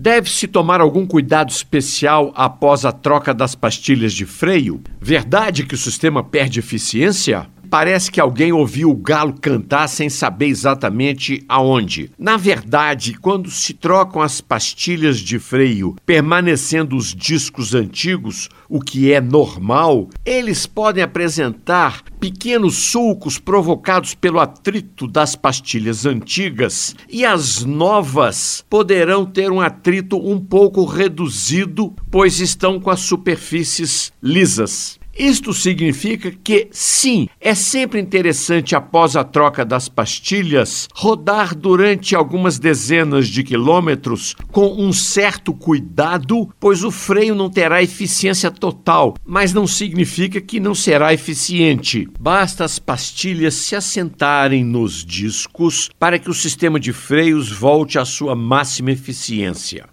Deve-se tomar algum cuidado especial após a troca das pastilhas de freio? Verdade que o sistema perde eficiência? Parece que alguém ouviu o galo cantar sem saber exatamente aonde. Na verdade, quando se trocam as pastilhas de freio, permanecendo os discos antigos, o que é normal, eles podem apresentar pequenos sulcos provocados pelo atrito das pastilhas antigas e as novas poderão ter um atrito um pouco reduzido, pois estão com as superfícies lisas. Isto significa que, sim, é sempre interessante, após a troca das pastilhas, rodar durante algumas dezenas de quilômetros com um certo cuidado, pois o freio não terá eficiência total, mas não significa que não será eficiente. Basta as pastilhas se assentarem nos discos para que o sistema de freios volte à sua máxima eficiência.